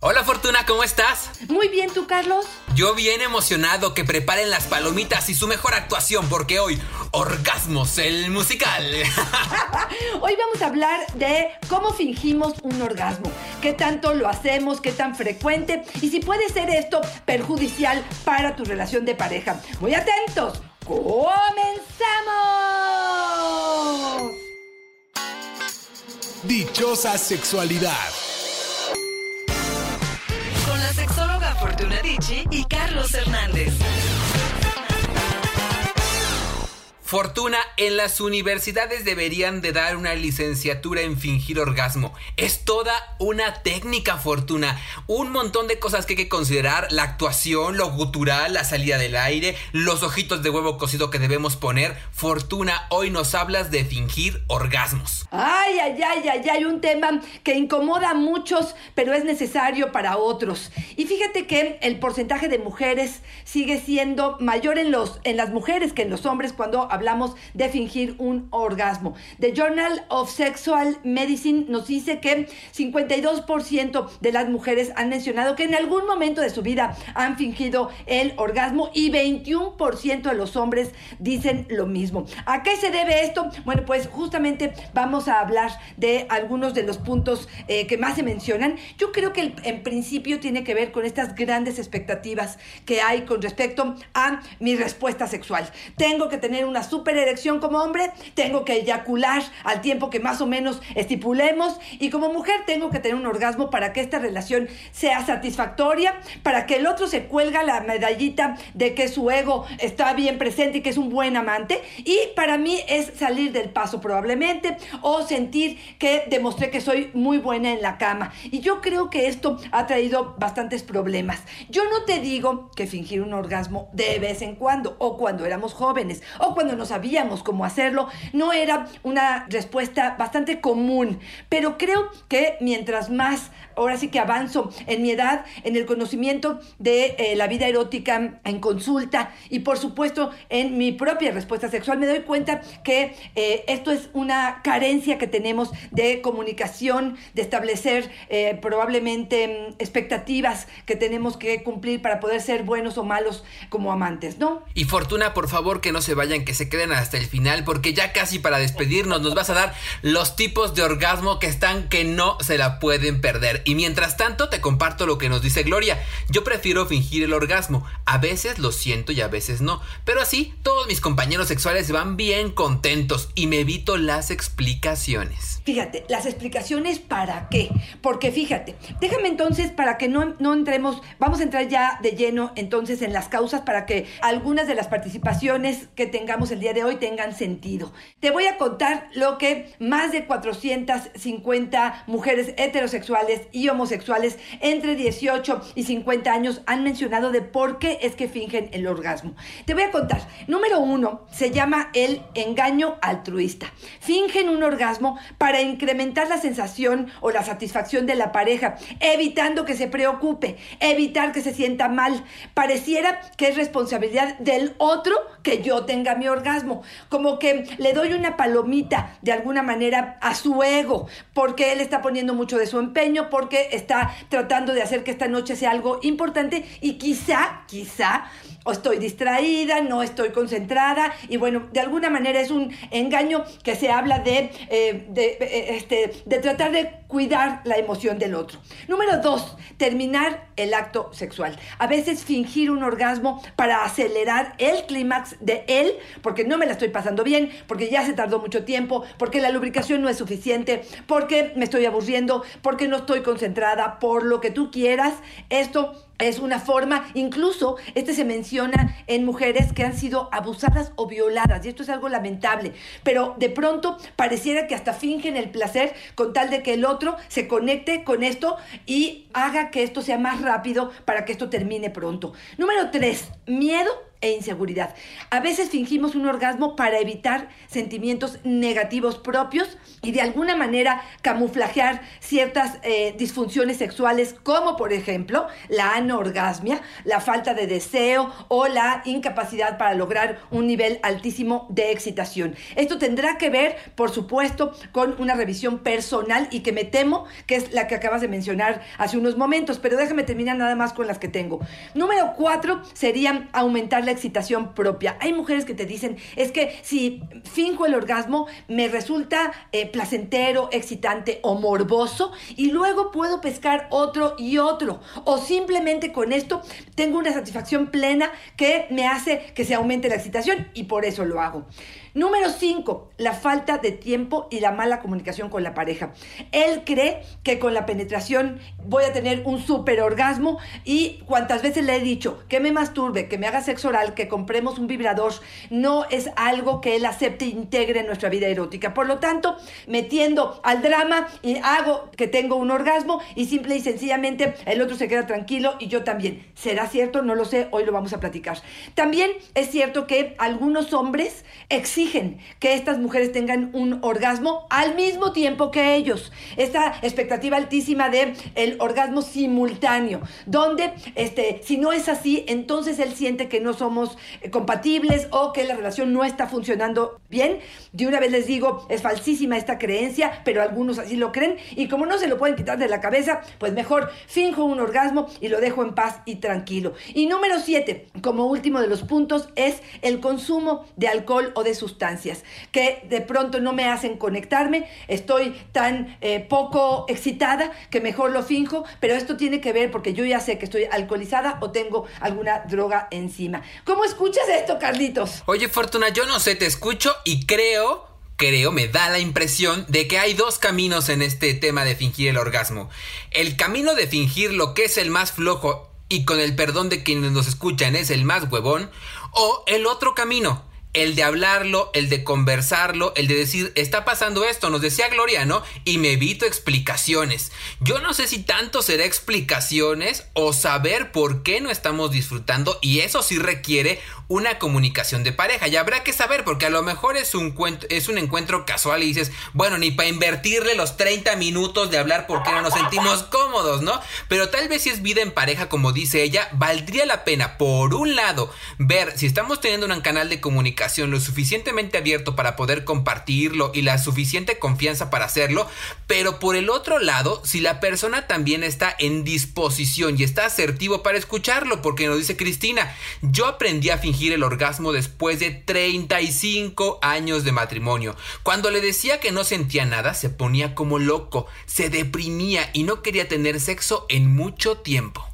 Hola Fortuna, ¿cómo estás? Muy bien, ¿tú Carlos? Yo bien emocionado que preparen las palomitas y su mejor actuación porque hoy Orgasmos, el musical. hoy vamos a hablar de cómo fingimos un orgasmo, qué tanto lo hacemos, qué tan frecuente y si puede ser esto perjudicial para tu relación de pareja. Muy atentos, comenzamos. Dichosa sexualidad. Fortuna Dicci y Carlos Hernández. Fortuna, en las universidades deberían de dar una licenciatura en fingir orgasmo. Es toda una técnica, Fortuna. Un montón de cosas que hay que considerar. La actuación, lo gutural, la salida del aire, los ojitos de huevo cocido que debemos poner. Fortuna, hoy nos hablas de fingir orgasmos. Ay, ay, ay, ay, hay un tema que incomoda a muchos, pero es necesario para otros. Y fíjate que el porcentaje de mujeres sigue siendo mayor en, los, en las mujeres que en los hombres cuando hablamos de fingir un orgasmo. The Journal of Sexual Medicine nos dice que 52% de las mujeres han mencionado que en algún momento de su vida han fingido el orgasmo y 21% de los hombres dicen lo mismo. ¿A qué se debe esto? Bueno, pues justamente vamos a hablar de algunos de los puntos eh, que más se mencionan. Yo creo que en principio tiene que ver con estas grandes expectativas que hay con respecto a mi respuesta sexual. Tengo que tener una super erección como hombre, tengo que eyacular al tiempo que más o menos estipulemos. Y como mujer tengo que tener un orgasmo para que esta relación sea satisfactoria, para que el otro se cuelga la medallita de que su ego está bien presente y que es un buen amante. Y para mí es salir del paso probablemente o sentir que demostré que soy muy buena en la cama. Y yo creo que esto ha traído bastantes problemas. Yo no te digo que fingir un orgasmo de vez en cuando o cuando éramos jóvenes o cuando no sabíamos cómo hacerlo, no era una respuesta bastante común, pero creo que mientras más, ahora sí que avanzo en mi edad, en el conocimiento de eh, la vida erótica en consulta y por supuesto en mi propia respuesta sexual, me doy cuenta que eh, esto es una carencia que tenemos de comunicación, de establecer eh, probablemente mm, expectativas que tenemos que cumplir para poder ser buenos o malos como amantes, ¿no? Y Fortuna, por favor, que no se vayan, que se queden hasta el final porque ya casi para despedirnos nos vas a dar los tipos de orgasmo que están que no se la pueden perder. Y mientras tanto te comparto lo que nos dice Gloria. Yo prefiero fingir el orgasmo. A veces lo siento y a veces no. Pero así todos mis compañeros sexuales van bien contentos y me evito las explicaciones. Fíjate, las explicaciones para qué. Porque fíjate, déjame entonces para que no, no entremos, vamos a entrar ya de lleno entonces en las causas para que algunas de las participaciones que tengamos el día de hoy tengan sentido. Te voy a contar lo que más de 450 mujeres heterosexuales y homosexuales entre 18 y 50 años han mencionado de por qué es que fingen el orgasmo. Te voy a contar. Número uno, se llama el engaño altruista. Fingen un orgasmo para incrementar la sensación o la satisfacción de la pareja, evitando que se preocupe, evitar que se sienta mal. Pareciera que es responsabilidad del otro que yo tenga mi orgasmo. Como que le doy una palomita de alguna manera a su ego, porque él está poniendo mucho de su empeño, porque está tratando de hacer que esta noche sea algo importante y quizá, quizá estoy distraída, no estoy concentrada y bueno, de alguna manera es un engaño que se habla de, eh, de, eh, este, de tratar de cuidar la emoción del otro. Número dos, terminar el acto sexual. A veces fingir un orgasmo para acelerar el clímax de él, porque no me la estoy pasando bien, porque ya se tardó mucho tiempo, porque la lubricación no es suficiente, porque me estoy aburriendo, porque no estoy concentrada, por lo que tú quieras. Esto es una forma, incluso este se menciona en mujeres que han sido abusadas o violadas, y esto es algo lamentable, pero de pronto pareciera que hasta fingen el placer con tal de que el otro se conecte con esto y haga que esto sea más rápido para que esto termine pronto. Número tres, miedo e inseguridad. A veces fingimos un orgasmo para evitar sentimientos negativos propios y de alguna manera camuflajear ciertas eh, disfunciones sexuales como por ejemplo la anorgasmia, la falta de deseo o la incapacidad para lograr un nivel altísimo de excitación. Esto tendrá que ver, por supuesto, con una revisión personal y que me temo que es la que acabas de mencionar hace unos momentos, pero déjame terminar nada más con las que tengo. Número cuatro sería aumentar la excitación propia. Hay mujeres que te dicen, es que si finjo el orgasmo, me resulta eh, placentero, excitante o morboso y luego puedo pescar otro y otro. O simplemente con esto tengo una satisfacción plena que me hace que se aumente la excitación y por eso lo hago. Número 5, la falta de tiempo y la mala comunicación con la pareja. Él cree que con la penetración voy a tener un super orgasmo y cuantas veces le he dicho que me masturbe, que me haga sexo oral, que compremos un vibrador, no es algo que él acepte e integre en nuestra vida erótica. Por lo tanto, metiendo al drama y hago que tengo un orgasmo y simple y sencillamente el otro se queda tranquilo y yo también. ¿Será cierto? No lo sé, hoy lo vamos a platicar. También es cierto que algunos hombres que estas mujeres tengan un orgasmo al mismo tiempo que ellos. Esta expectativa altísima de el orgasmo simultáneo, donde este, si no es así, entonces él siente que no somos eh, compatibles o que la relación no está funcionando bien. De una vez les digo, es falsísima esta creencia, pero algunos así lo creen y como no se lo pueden quitar de la cabeza, pues mejor finjo un orgasmo y lo dejo en paz y tranquilo. Y número siete, como último de los puntos, es el consumo de alcohol o de sustancias que de pronto no me hacen conectarme, estoy tan eh, poco excitada que mejor lo finjo, pero esto tiene que ver porque yo ya sé que estoy alcoholizada o tengo alguna droga encima. ¿Cómo escuchas esto, Carlitos? Oye, Fortuna, yo no sé, te escucho y creo creo, me da la impresión de que hay dos caminos en este tema de fingir el orgasmo. El camino de fingir lo que es el más flojo y con el perdón de quienes nos escuchan es el más huevón, o el otro camino, el de hablarlo, el de conversarlo, el de decir, está pasando esto, nos decía Gloria, ¿no? Y me evito explicaciones. Yo no sé si tanto será explicaciones o saber por qué no estamos disfrutando y eso sí requiere una comunicación de pareja. Y habrá que saber, porque a lo mejor es un, es un encuentro casual y dices, bueno, ni para invertirle los 30 minutos de hablar porque no nos sentimos cómodos, ¿no? Pero tal vez si es vida en pareja, como dice ella, valdría la pena, por un lado, ver si estamos teniendo un canal de comunicación lo suficientemente abierto para poder compartirlo y la suficiente confianza para hacerlo, pero por el otro lado, si la persona también está en disposición y está asertivo para escucharlo, porque nos dice Cristina, yo aprendí a fingir el orgasmo después de 35 años de matrimonio. Cuando le decía que no sentía nada, se ponía como loco, se deprimía y no quería tener sexo en mucho tiempo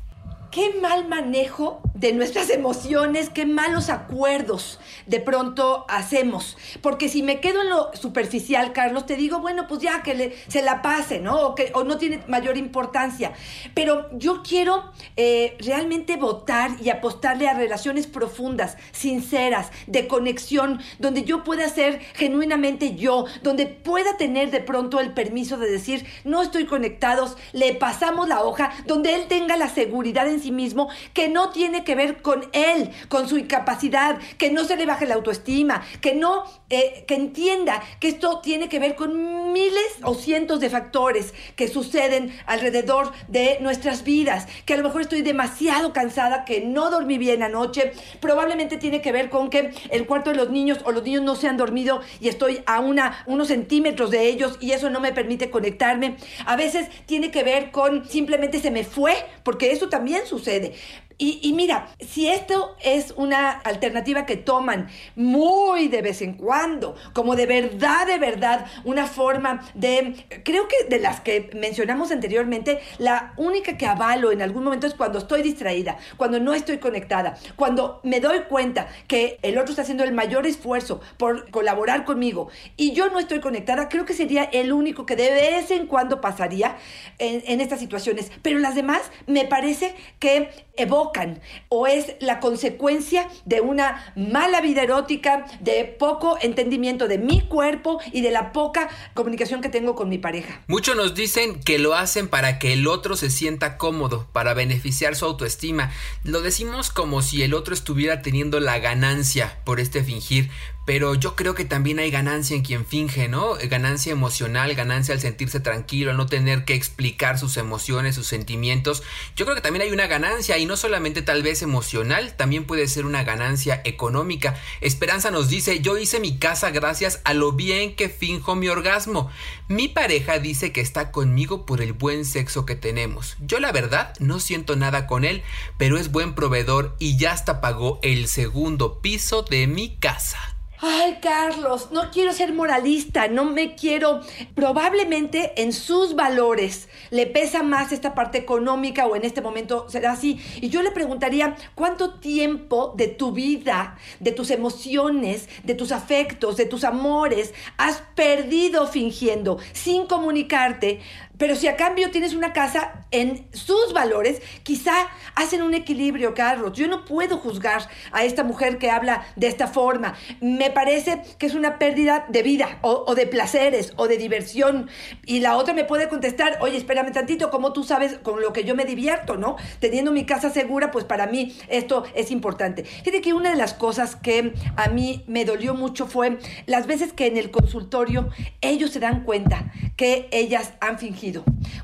qué mal manejo de nuestras emociones, qué malos acuerdos de pronto hacemos. Porque si me quedo en lo superficial, Carlos, te digo, bueno, pues ya que se la pase, ¿no? O, que, o no tiene mayor importancia. Pero yo quiero eh, realmente votar y apostarle a relaciones profundas, sinceras, de conexión, donde yo pueda ser genuinamente yo, donde pueda tener de pronto el permiso de decir, no estoy conectados, le pasamos la hoja, donde él tenga la seguridad en sí mismo, que no tiene que ver con él, con su incapacidad, que no se le baje la autoestima, que no, eh, que entienda que esto tiene que ver con miles o cientos de factores que suceden alrededor de nuestras vidas, que a lo mejor estoy demasiado cansada, que no dormí bien anoche, probablemente tiene que ver con que el cuarto de los niños o los niños no se han dormido y estoy a una, unos centímetros de ellos y eso no me permite conectarme. A veces tiene que ver con simplemente se me fue, porque eso también sucede. Y, mira, si esto es una alternativa que toman muy de vez en cuando, como de verdad, de verdad, una forma de, creo que de las que mencionamos anteriormente, la única que avalo en algún momento es cuando estoy distraída, cuando no estoy conectada, cuando me doy cuenta que el otro está haciendo el mayor esfuerzo por colaborar conmigo y yo no estoy conectada, creo que sería el único que de vez en cuando pasaría en, en estas situaciones. Pero las demás me parece que evocan o es la consecuencia de una mala vida erótica, de poco entendimiento de mi cuerpo y de la poca comunicación que tengo con mi pareja. Muchos nos dicen que lo hacen para que el otro se sienta cómodo, para beneficiar su autoestima. Lo decimos como si el otro estuviera teniendo la ganancia por este fingir, pero yo creo que también hay ganancia en quien finge, ¿no? Ganancia emocional, ganancia al sentirse tranquilo, al no tener que explicar sus emociones, sus sentimientos. Yo creo que también hay una ganancia y no solamente tal vez emocional, también puede ser una ganancia económica. Esperanza nos dice, yo hice mi casa gracias a lo bien que finjo mi orgasmo. Mi pareja dice que está conmigo por el buen sexo que tenemos. Yo la verdad no siento nada con él, pero es buen proveedor y ya hasta pagó el segundo piso de mi casa. Ay, Carlos, no quiero ser moralista, no me quiero. Probablemente en sus valores le pesa más esta parte económica o en este momento será así. Y yo le preguntaría, ¿cuánto tiempo de tu vida, de tus emociones, de tus afectos, de tus amores has perdido fingiendo, sin comunicarte? Pero si a cambio tienes una casa en sus valores, quizá hacen un equilibrio, Carlos. Yo no puedo juzgar a esta mujer que habla de esta forma. Me parece que es una pérdida de vida o, de placeres o de diversión. Y la otra me puede contestar, oye, espérame tantito, como tú sabes con lo que yo me divierto, ¿no? Teniendo mi casa segura, pues para mí esto es importante. Fíjate que una de las cosas que a mí me dolió mucho fue las veces que en el consultorio ellos se dan cuenta que ellas han fingido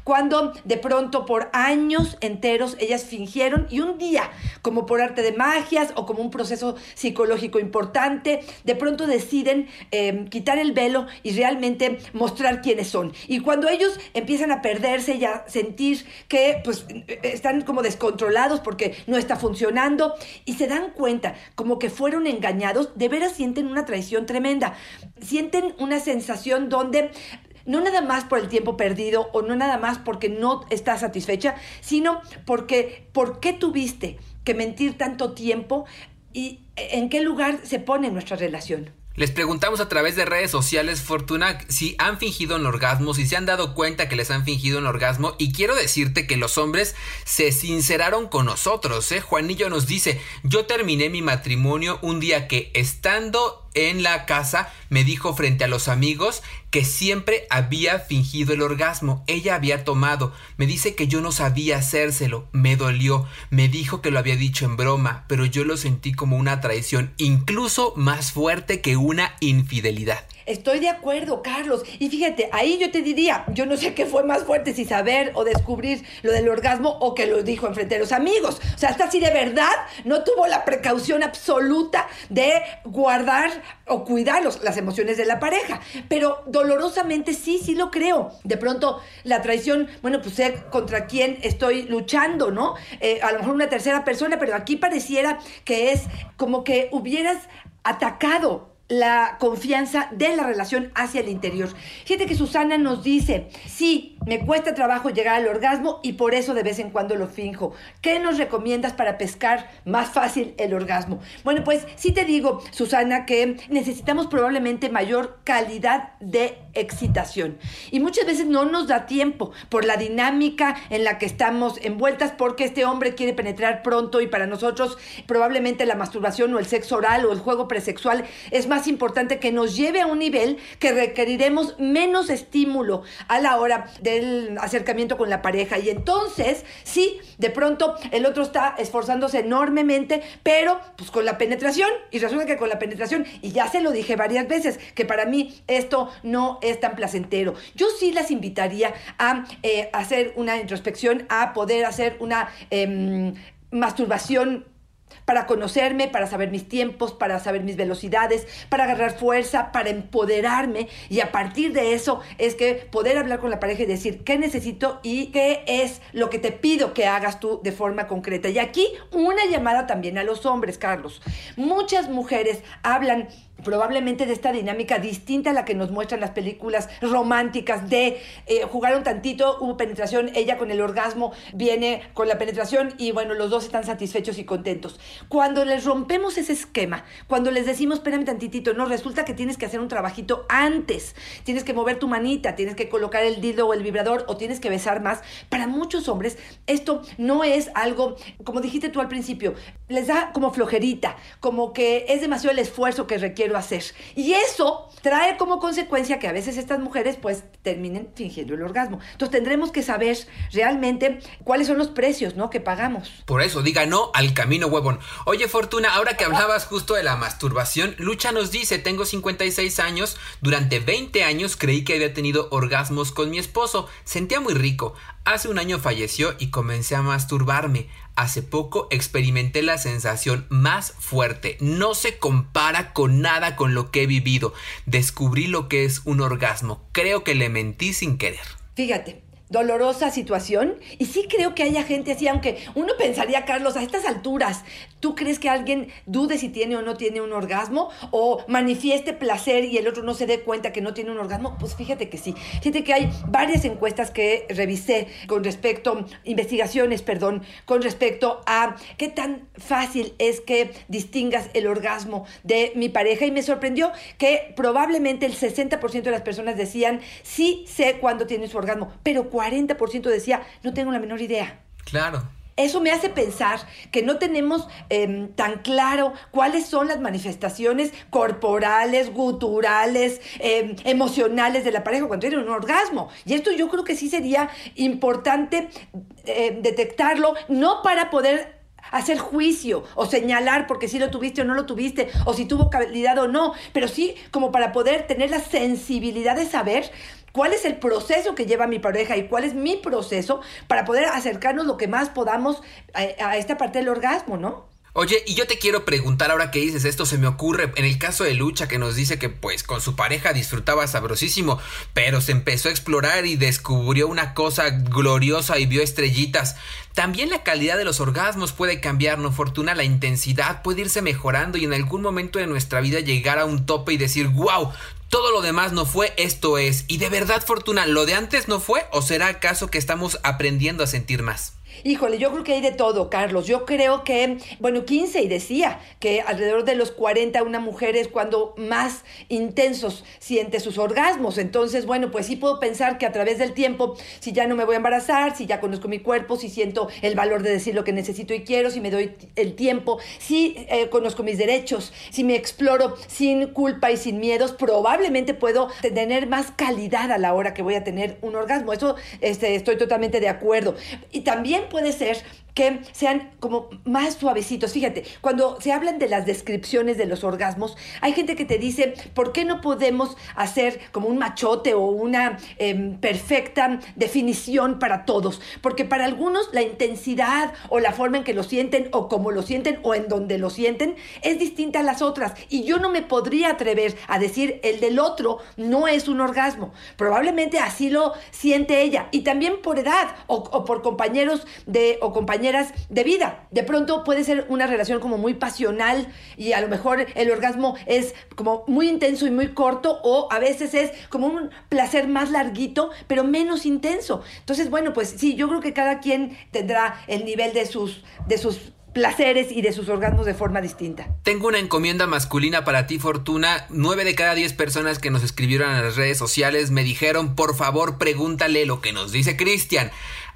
cuando de pronto por años enteros ellas fingieron y un día, como por arte de magias o como un proceso psicológico importante, de pronto deciden em, quitar el velo y realmente mostrar quiénes son. Y cuando ellos empiezan a perderse y a sentir que pues están como descontrolados porque no está funcionando y se dan cuenta como que fueron engañados, de veras sienten una traición tremenda. Sienten una sensación donde no nada más por el tiempo perdido o no nada más porque no estás satisfecha, sino porque ¿por qué tuviste que mentir tanto tiempo y en qué lugar se pone nuestra relación? Les preguntamos a través de redes sociales, Fortuna, si han fingido un orgasmo, si se han dado cuenta que les han fingido un orgasmo. Y quiero decirte que los hombres se sinceraron con nosotros. ¿eh? Juanillo nos dice, yo terminé mi matrimonio un día que estando en la casa me dijo frente a los amigos que siempre había fingido el orgasmo. Ella había tomado. Me dice que yo no sabía hacérselo. Me dolió. Me dijo que lo había dicho en broma, pero yo lo sentí como una traición, incluso más fuerte que una infidelidad. Estoy de acuerdo, Carlos. Y fíjate, ahí yo te diría, yo no sé qué fue más fuerte, si saber o descubrir lo del orgasmo o que lo dijo enfrente de los amigos. O sea, hasta si de verdad no tuvo la precaución absoluta de guardar o cuidar las emociones de la pareja. Pero dolorosamente sí, sí lo creo. De pronto la traición, bueno, pues sé contra quién estoy luchando, ¿no? Eh, a lo mejor una tercera persona, pero aquí pareciera que es como que hubieras atacado la confianza de la relación hacia el interior. Fíjate que Susana nos dice, sí, me cuesta trabajo llegar al orgasmo y por eso de vez en cuando lo finjo. ¿Qué nos recomiendas para pescar más fácil el orgasmo? Bueno, pues sí te digo, Susana, que necesitamos probablemente mayor calidad de excitación. Y muchas veces no nos da tiempo por la dinámica en la que estamos envueltas porque este hombre quiere penetrar pronto y para nosotros probablemente la masturbación o el sexo oral o el juego presexual es más importante que nos lleve a un nivel que requeriremos menos estímulo a la hora del acercamiento con la pareja. Y entonces, sí, de pronto el otro está esforzándose enormemente, pero pues con la penetración. Y resulta que con la penetración, y ya se lo dije varias veces, que para mí esto no es tan placentero. Yo sí las invitaría a eh, hacer una introspección, a poder hacer una em, masturbación para conocerme, para saber mis tiempos, para saber mis velocidades, para agarrar fuerza, para empoderarme y a partir de eso es que poder hablar con la pareja y decir qué necesito y qué es lo que te pido que hagas tú de forma concreta. Y aquí una llamada también a los hombres, Carlos. Muchas mujeres hablan probablemente de esta dinámica distinta a la que nos muestran las películas románticas de eh, jugar un tantito, hubo penetración, ella con el orgasmo viene con la penetración y bueno, los dos están satisfechos y contentos. Cuando les rompemos ese esquema, cuando les decimos, espérame tantitito, no, resulta que tienes que hacer un trabajito antes, tienes que mover tu manita, tienes que colocar el dildo o el vibrador o tienes que besar más. Para muchos hombres esto no es algo, como dijiste tú al principio, les da como flojerita, como que es demasiado el esfuerzo que hacer. Y eso trae como consecuencia que a veces estas mujeres pues terminen fingiendo el orgasmo. Entonces tendremos que saber realmente cuáles son los precios, ¿no? Que pagamos. Por eso, diga no al camino huevón. Oye, Fortuna, ahora que hablabas justo de la masturbación, Lucha nos dice, tengo 56 años, durante 20 años creí que había tenido orgasmos con mi esposo, sentía muy rico. Hace un año falleció y comencé a masturbarme. Hace poco experimenté la sensación más fuerte. No se compara con nada con lo que he vivido. Descubrí lo que es un orgasmo. Creo que le mentí sin querer. Fíjate, dolorosa situación. Y sí creo que haya gente así, aunque uno pensaría, Carlos, a estas alturas, ¿tú crees que alguien dude si tiene o no tiene un orgasmo? ¿O manifieste placer y el otro no se dé cuenta que no tiene un orgasmo? Pues fíjate que sí. Fíjate que hay varias encuestas que revisé con respecto, investigaciones, perdón, con respecto a qué tan fácil es que distingas el orgasmo de mi pareja. Y me sorprendió que probablemente el 60% de las personas decían, sí sé cuándo tiene su orgasmo, pero 40% decía, no tengo la menor idea. Claro. Eso me hace pensar que no tenemos em, tan claro cuáles son las manifestaciones corporales, guturales, em, emocionales de la pareja cuando tiene un orgasmo. Y esto yo creo que sí sería importante em, detectarlo, no para poder hacer juicio o señalar porque si lo tuviste o no lo tuviste o si tuvo calidad o no, pero sí como para poder tener la sensibilidad de saber cuál es el proceso que lleva mi pareja y cuál es mi proceso para poder acercarnos lo que más podamos a, esta parte del orgasmo, ¿no? Oye, y yo te quiero preguntar ahora que dices esto, se me ocurre en el caso de Lucha que nos dice que pues con su pareja disfrutaba sabrosísimo, pero se empezó a explorar y descubrió una cosa gloriosa y vio estrellitas. También la calidad de los orgasmos puede cambiar, no fortuna, la intensidad puede irse mejorando y en algún momento de nuestra vida llegar a un tope y decir, wow, todo lo demás no fue, esto es. Y de verdad, Fortuna, ¿lo de antes no fue o será acaso que estamos aprendiendo a sentir más? Híjole, yo creo que hay de todo, Carlos. Yo creo que, bueno, Kinsey decía que alrededor de los 40 una mujer es cuando más intensos siente sus orgasmos. Entonces, bueno, pues sí puedo pensar que a través del tiempo, si ya no me voy a embarazar, si ya conozco mi cuerpo, si siento el valor de decir lo que necesito y quiero, si me doy el tiempo, si eh, conozco mis derechos, si me exploro sin culpa y sin miedos, probablemente puedo tener más calidad a la hora que voy a tener un orgasmo. Eso este, estoy totalmente de acuerdo. Y también puede ser que sean como más suavecitos. Fíjate, cuando se hablan de las descripciones de los orgasmos, hay gente que te dice, ¿por qué no podemos hacer como un machote o una em, perfecta definición para todos? Porque para algunos la intensidad o la forma en que lo sienten o cómo lo sienten o en donde lo sienten es distinta a las otras. Y yo no me podría atrever a decir el del otro no es un orgasmo. Probablemente así lo siente ella. Y también por edad o, o por compañeros de o compañeros de vida. De pronto puede ser una relación como muy pasional y a lo mejor el orgasmo es como muy intenso y muy corto o a veces es como un placer más larguito pero menos intenso. Entonces, bueno, pues sí, yo creo que cada quien tendrá el nivel de sus, de sus placeres y de sus orgasmos de forma distinta. Tengo una encomienda masculina para ti, Fortuna. Nueve de cada diez personas que nos escribieron en las redes sociales me dijeron, por favor, pregúntale lo que nos dice Cristian.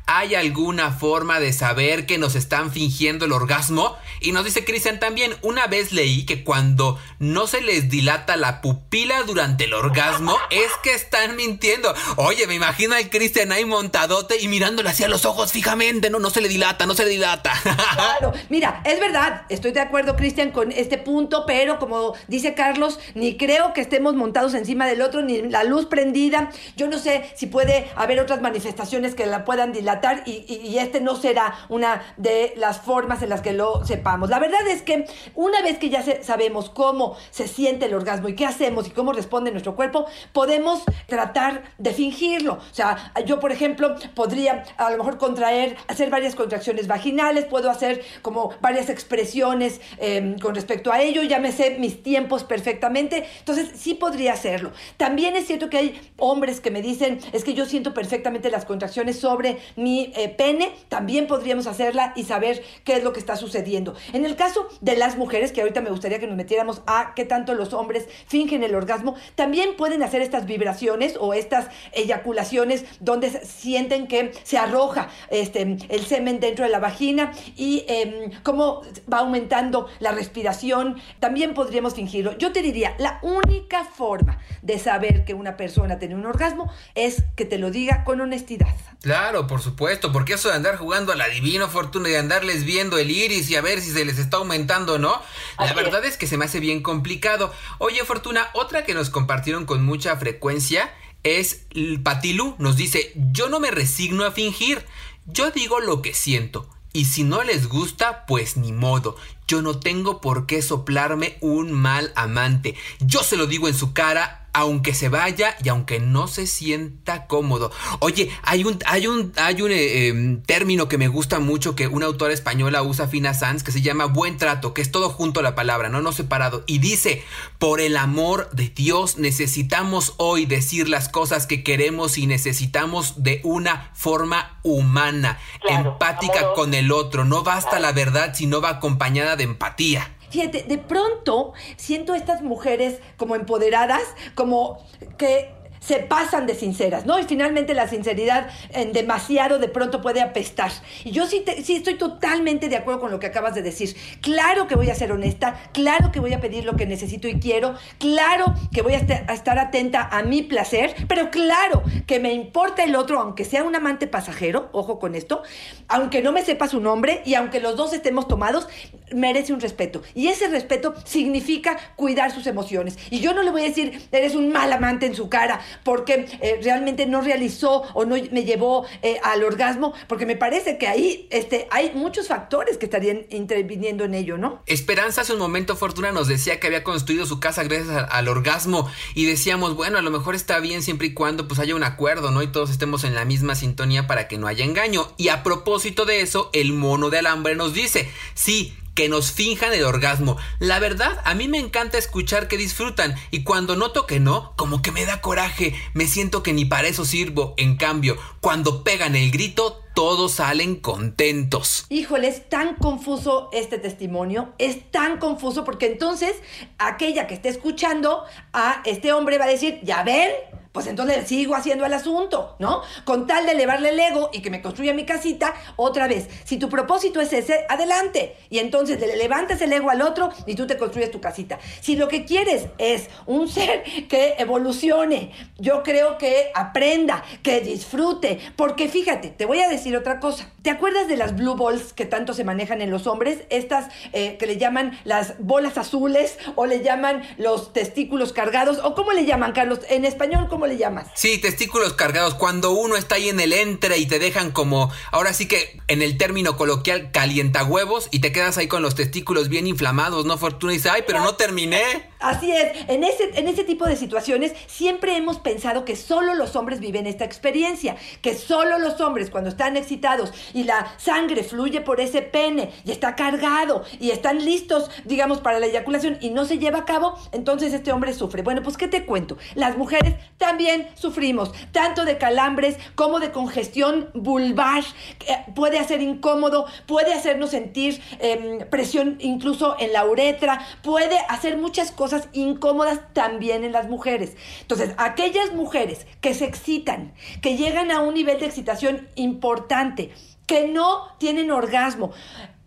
¿Hay alguna forma de saber que nos están fingiendo el orgasmo? Y nos dice Cristian también, una vez leí que cuando no se les dilata la pupila durante el orgasmo es que están mintiendo. Oye, me imagino al Cristian ahí montadote y mirándole hacia los ojos fijamente, no, no se le dilata, no se le dilata. Claro, mira, es verdad, estoy de acuerdo Cristian con este punto, pero como dice Carlos, ni creo que estemos montados encima del otro, ni la luz prendida. Yo no sé si puede haber otras manifestaciones que la puedan dilatar delatar y, y- y este no será una de las formas en las que lo sepamos. La verdad es que una vez que ya se- sabemos cómo se siente el orgasmo y qué hacemos y cómo responde nuestro cuerpo, podemos tratar de fingirlo. O sea, yo, por ejemplo, podría a lo mejor contraer, hacer varias contracciones vaginales, puedo hacer como varias expresiones eh, con respecto a ello, ya me sé mis tiempos perfectamente, entonces sí podría hacerlo. También es cierto que hay hombres que me dicen, es que yo siento perfectamente las contracciones sobre mi eh, pene, también podríamos hacerla y saber qué es lo que está sucediendo. En el caso de las mujeres, que ahorita me gustaría que nos metiéramos a qué tanto los hombres fingen el orgasmo, también pueden hacer estas vibraciones o estas eyaculaciones donde sienten que se arroja este, el semen dentro de la vagina y em, cómo va aumentando la respiración. También podríamos fingirlo. Yo te diría, la única forma de saber que una persona tiene un orgasmo es que te lo diga con honestidad. Claro, por supuesto, porque eso de andar jugando al adivino fortuna y andarles viendo el iris y a ver si se les está aumentando o no, la Así verdad es que se me hace bien complicado. Oye, Fortuna, otra que nos compartieron con mucha frecuencia es el Patilú. Nos dice, yo no me resigno a fingir, yo digo lo que siento. Y si no les gusta, pues ni modo. Yo no tengo por qué soplarme un mal amante. Yo se lo digo en su cara aunque se vaya y aunque no se sienta cómodo. Oye, hay un, hay un, hay un eh, em, término que me gusta mucho que una autora española usa, Fina Sanz, que se llama buen trato, que es todo junto a la palabra, no, no separado. Y dice, por el amor de Dios, necesitamos hoy decir las cosas que queremos y necesitamos de una forma humana, Claro, empática con el otro. No basta la verdad si no va acompañada de empatía. De pronto siento estas mujeres como empoderadas, como que se pasan de sinceras, ¿no? Y finalmente la sinceridad en demasiado de pronto puede apestar. Y yo sí, te- sí estoy totalmente de acuerdo con lo que acabas de decir. Claro que voy a ser honesta, claro que voy a pedir lo que necesito y quiero, claro que voy a, a estar atenta a mi placer, pero claro que me importa el otro, aunque sea un amante pasajero, ojo con esto, aunque no me sepa su nombre y aunque los dos estemos tomados, merece un respeto. Y ese respeto significa cuidar sus emociones. Y yo no le voy a decir, eres un mal amante en su cara, porque eh, realmente no realizó o no me llevó eh, al orgasmo, porque me parece que ahí este, hay muchos factores que estarían interviniendo en ello, ¿no? Esperanza hace un momento Fortuna nos decía que había construido su casa gracias al orgasmo y decíamos, bueno, a lo mejor está bien siempre y cuando pues haya un acuerdo, ¿no? Y todos estemos en la misma sintonía para que no haya engaño. Y a propósito de eso, el mono de alambre nos dice, sí, que nos finjan el orgasmo. La verdad, a mí me encanta escuchar que disfrutan y cuando noto que no, como que me da coraje, me siento que ni para eso sirvo. En cambio, cuando pegan el grito, todos salen contentos. Híjole, es tan confuso este testimonio, es tan confuso porque entonces aquella que esté escuchando a este hombre va a decir, ya ven, pues entonces sigo haciendo el asunto, ¿no? Con tal de elevarle el ego y que me construya mi casita, otra vez, si tu propósito es ese, adelante. Y entonces le levantas el ego al otro y tú te construyes tu casita. Si lo que quieres es un ser que evolucione, yo creo que aprenda, que disfrute, porque fíjate, te voy a decir otra cosa. ¿Te acuerdas de las blue balls que tanto se manejan en los hombres? Estas eh, que le llaman las bolas azules o le llaman los testículos cargados o cómo le llaman, Carlos, en español, ¿cómo le llamas? Sí, testículos cargados. Cuando uno está ahí en el entre y te dejan como, ahora sí que en el término coloquial, calienta huevos y te quedas ahí con los testículos bien inflamados, ¿no? Fortuna y dice, ay, pero no terminé. Así es, en ese, en ese tipo de situaciones siempre hemos pensado que solo los hombres viven esta experiencia, que solo los hombres cuando están excitados y la sangre fluye por ese pene y está cargado y están listos, digamos, para la eyaculación y no se lleva a cabo, entonces este hombre sufre. Bueno, pues ¿qué te cuento? Las mujeres también sufrimos, tanto de calambres como de congestión vulvar, que eh, puede hacer incómodo, puede hacernos sentir em, presión incluso en la uretra, puede hacer muchas cosas incómodas también en las mujeres. Entonces, aquellas mujeres que se excitan, que llegan a un nivel de excitación importante, que no tienen orgasmo,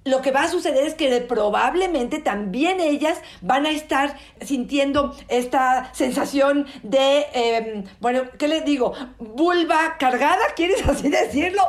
lo que va a suceder es que probablemente también ellas van a estar sintiendo esta sensación de, eh, bueno, ¿qué les digo? Vulva cargada, ¿quieres así decirlo?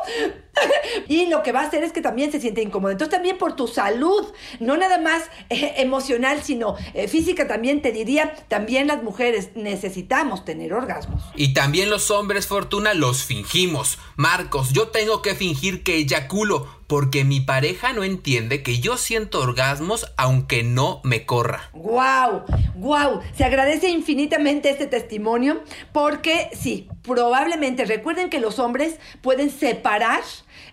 y lo que va a hacer es que también se siente incómodo. Entonces también por tu salud, no nada más eh, emocional, sino eh, física también te diría, también las mujeres necesitamos tener orgasmos. Y también los hombres, Fortuna, los fingimos. Marcos, yo tengo que fingir que eyaculo porque mi pareja no entiende que yo siento orgasmos aunque no me corra. ¡Guau! ¡Guau! Se agradece infinitamente este testimonio porque sí, probablemente recuerden que los hombres pueden separar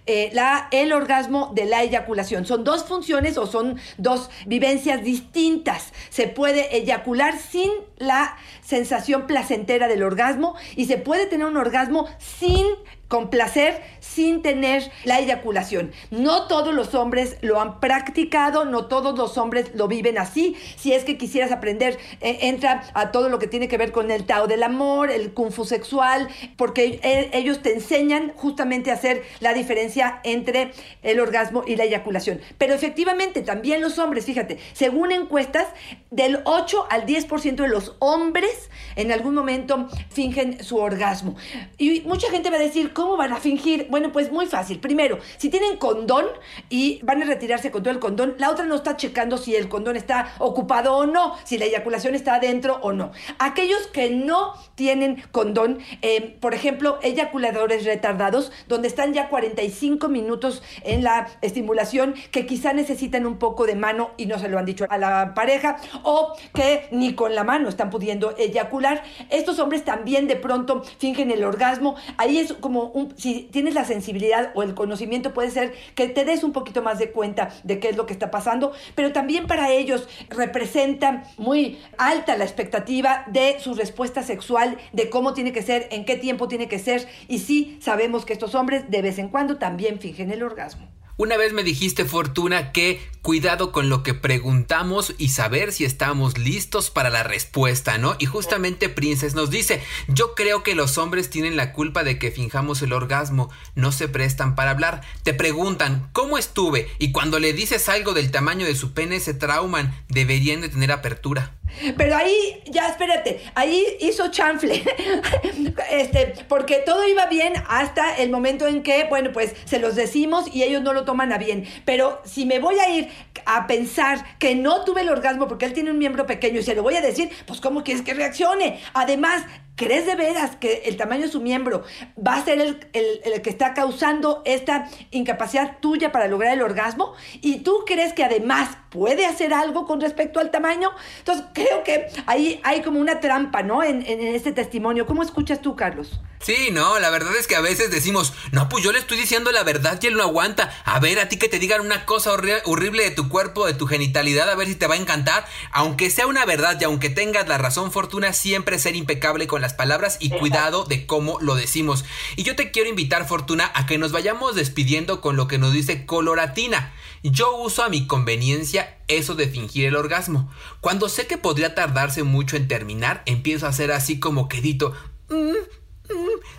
eh, la, el orgasmo de la eyaculación. Son dos funciones o son dos vivencias distintas. Se puede eyacular sin la sensación placentera del orgasmo y se puede tener un orgasmo sin con placer sin tener la eyaculación. No todos los hombres lo han practicado, no todos los hombres lo viven así. Si es que quisieras aprender, eh, entra a todo lo que tiene que ver con el Tao del amor, el Kung Fu sexual, porque e, ellos te enseñan justamente a hacer la diferencia entre el orgasmo y la eyaculación. Pero efectivamente, también los hombres, fíjate, según encuestas, del 8 al 10% de los hombres en algún momento fingen su orgasmo. Y mucha gente va a decir, ¿Cómo van a fingir? Bueno, pues muy fácil. Primero, si tienen condón y van a retirarse con todo el condón, la otra no está checando si el condón está ocupado o no, si la eyaculación está adentro o no. Aquellos que no tienen condón, eh, por ejemplo, eyaculadores retardados, donde están ya 45 minutos en la estimulación, que quizá necesitan un poco de mano y no se lo han dicho a la pareja, o que ni con la mano están pudiendo eyacular. Estos hombres también de pronto fingen el orgasmo. Ahí es como si tienes la sensibilidad o el conocimiento, puede ser que te des un poquito más de cuenta de qué es lo que está pasando, pero también para ellos representa muy alta la expectativa de su respuesta sexual, de cómo tiene que ser, en qué tiempo tiene que ser, y sí sabemos que estos hombres de vez en cuando también fingen el orgasmo. Una vez me dijiste, Fortuna, que cuidado con lo que preguntamos y saber si estamos listos para la respuesta, ¿no? Y justamente Princess nos dice, yo creo que los hombres tienen la culpa de que finjamos el orgasmo, no se prestan para hablar, te preguntan, ¿cómo estuve? Y cuando le dices algo del tamaño de su pene se trauman, deberían de tener apertura. Pero ahí, ya espérate, ahí hizo chanfle. este, porque todo iba bien hasta el momento en que, bueno, pues se los decimos y ellos no lo toman a bien. Pero si me voy a ir a pensar que no tuve el orgasmo porque él tiene un miembro pequeño y se lo voy a decir, pues ¿cómo quieres que reaccione? Además, ¿Crees de veras que el tamaño de su miembro va a ser el, el, que está causando esta incapacidad tuya para lograr el orgasmo? ¿Y tú crees que además puede hacer algo con respecto al tamaño? Entonces, creo que ahí hay como una trampa, ¿no? En, en, este testimonio. ¿Cómo escuchas tú, Carlos? Sí, no, la verdad es que a veces decimos, no, pues yo le estoy diciendo la verdad y él no aguanta. A ver, a ti que te digan una cosa horrible de tu cuerpo, de tu genitalidad, a ver si te va a encantar. Aunque sea una verdad y aunque tengas la razón, Fortuna, siempre ser impecable con las palabras y cuidado de cómo lo decimos. Y yo te quiero invitar, Fortuna, a que nos vayamos despidiendo con lo que nos dice Coloratina. Yo uso a mi conveniencia eso de fingir el orgasmo. Cuando sé que podría tardarse mucho en terminar, empiezo a hacer así como quedito. Mm,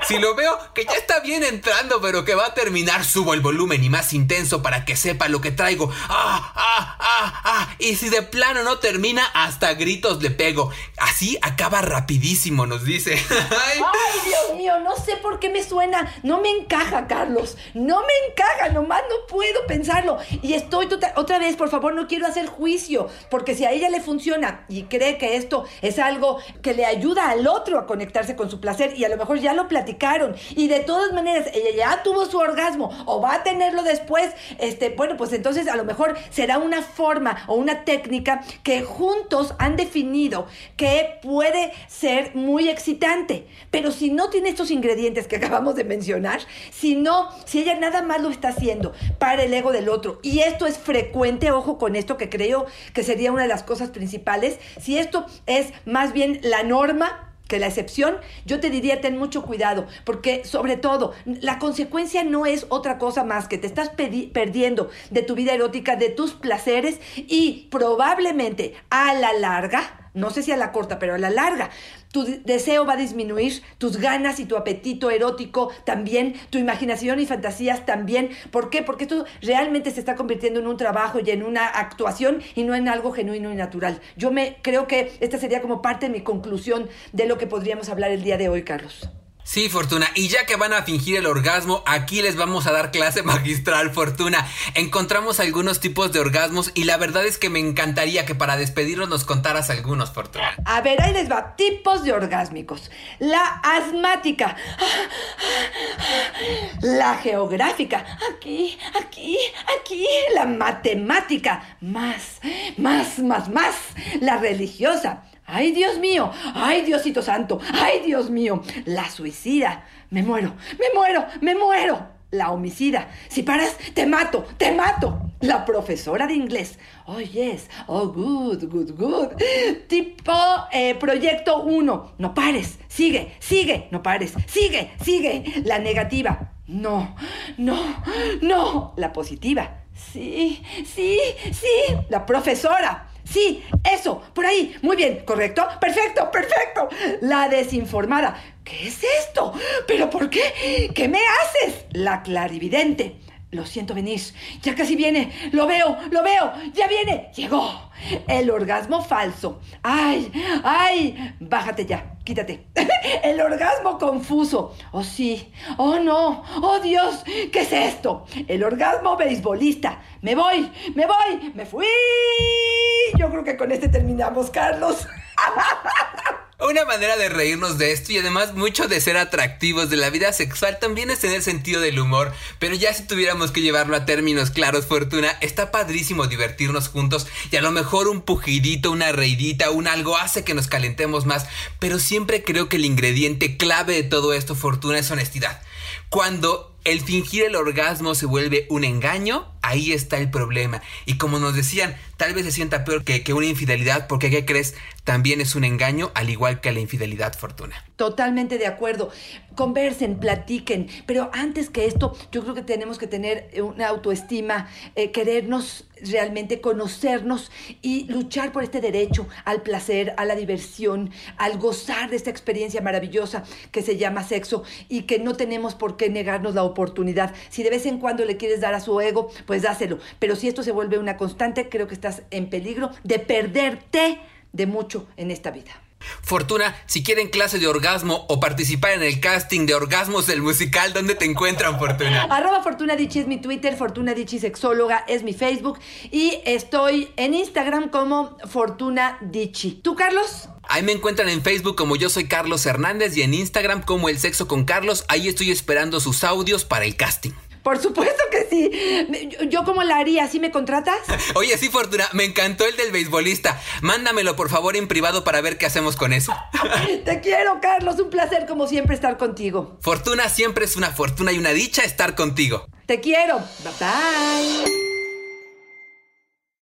si lo veo que ya está bien entrando, pero que va a terminar, subo el volumen y más intenso para que sepa lo que traigo. ¡Ah, ah, ah, ah! Y si de plano no termina, hasta gritos le pego. Así acaba rapidísimo, nos dice. Ay. Dios mío, no sé por qué me suena. No me encaja, Carlos. No me encaja, nomás no puedo pensarlo. Y estoy tota-, otra vez, por favor, no quiero hacer juicio, porque si a ella le funciona y cree que esto es algo que le ayuda al otro a conectarse con su placer y a lo mejor ya lo platicaron. Y de todas maneras, ella ya tuvo su orgasmo o va a tenerlo después. Este, bueno, pues entonces a lo mejor será una forma o una técnica que juntos han definido que puede ser muy excitante. Pero si no tiene estos ingredientes que acabamos de mencionar, si no, si ella nada más lo está haciendo para el ego del otro, y esto es frecuente, ojo con esto que creo que sería una de las cosas principales, si esto es más bien la norma, que la excepción, yo te diría ten mucho cuidado, porque sobre todo la consecuencia no es otra cosa más que te estás perdiendo de tu vida erótica, de tus placeres y probablemente a la larga no sé si a la corta, pero a la larga, tu deseo va a disminuir, tus ganas y tu apetito erótico también, tu imaginación y fantasías también. ¿Por qué? Porque esto realmente se está convirtiendo en un trabajo y en una actuación y no en algo genuino y natural. Yo me creo que esta sería como parte de mi conclusión de lo que podríamos hablar el día de hoy, Carlos. Sí, Fortuna. Y ya que van a fingir el orgasmo, aquí les vamos a dar clase magistral, Fortuna. Encontramos algunos tipos de orgasmos y la verdad es que me encantaría que para despedirnos nos contaras algunos, Fortuna. A ver, ahí les va. Tipos de orgásmicos. La asmática. La geográfica. Aquí, aquí, aquí. La matemática. Más, más, más, más. La religiosa. ¡Ay, Dios mío! ¡Ay, Diosito Santo! ¡Ay, Dios mío! La suicida. Me muero, me muero, me muero. La homicida. Si paras, te mato, te mato. La profesora de inglés. Oh, yes. Oh, good, good, good. Tipo eh, proyecto 1. No pares. Sigue, sigue. No pares. Sigue, sigue. La negativa. No, no, no. La positiva. Sí, sí, sí. La profesora. Sí, eso, por ahí. Muy bien, ¿correcto? Perfecto, perfecto. La desinformada. ¿Qué es esto? ¿Pero por qué? ¿Qué me haces? La clarividente. Lo siento venir. Ya casi viene. Lo veo, lo veo. Ya viene. Llegó. El orgasmo falso. Ay, ay. Bájate ya. Quítate. El orgasmo confuso. Oh sí. Oh no. Oh Dios. ¿Qué es esto? El orgasmo beisbolista. Me voy. Me voy. Me fui. Yo creo que con este terminamos, Carlos. Una manera de reírnos de esto y además mucho de ser atractivos de la vida sexual también es tener sentido del humor, pero ya si tuviéramos que llevarlo a términos claros, Fortuna, está padrísimo divertirnos juntos y a lo mejor un pujidito, una reidita, un algo hace que nos calentemos más, pero siempre creo que el ingrediente clave de todo esto, Fortuna, es honestidad. Cuando el fingir el orgasmo se vuelve un engaño, ahí está el problema. Y como nos decían, tal vez se sienta peor que, que, una infidelidad, porque ¿qué crees? También es un engaño, al igual que la infidelidad, Fortuna. Totalmente de acuerdo. Conversen, platiquen, pero antes que esto, yo creo que tenemos que tener una autoestima, eh, querernos realmente, conocernos y luchar por este derecho al placer, a la diversión, al gozar de esta experiencia maravillosa que se llama sexo y que no tenemos por qué negarnos la oportunidad. Si de vez en cuando le quieres dar a su ego, pues dáselo. Pero si esto se vuelve una constante, creo que estás en peligro de perderte de mucho en esta vida. Fortuna, si quieren clase de orgasmo o participar en el casting de orgasmos del musical, ¿dónde te encuentran, Fortuna? Arroba Fortuna Dichi es mi Twitter, Fortuna Dichi Sexóloga es mi Facebook y estoy en Instagram como Fortuna Dichi. ¿Tú, Carlos? Ahí me encuentran en Facebook como yo soy Carlos Hernández y en Instagram como El Sexo con Carlos. Ahí estoy esperando sus audios para el casting. Por supuesto que sí. Yo, cómo la haría, ¿sí me contratas? Oye, sí, Fortuna, me encantó el del beisbolista. Mándamelo, por favor, en privado para ver qué hacemos con eso. Te quiero, Carlos. Un placer, como siempre, estar contigo. Fortuna siempre es una fortuna y una dicha estar contigo. Te quiero. Bye bye.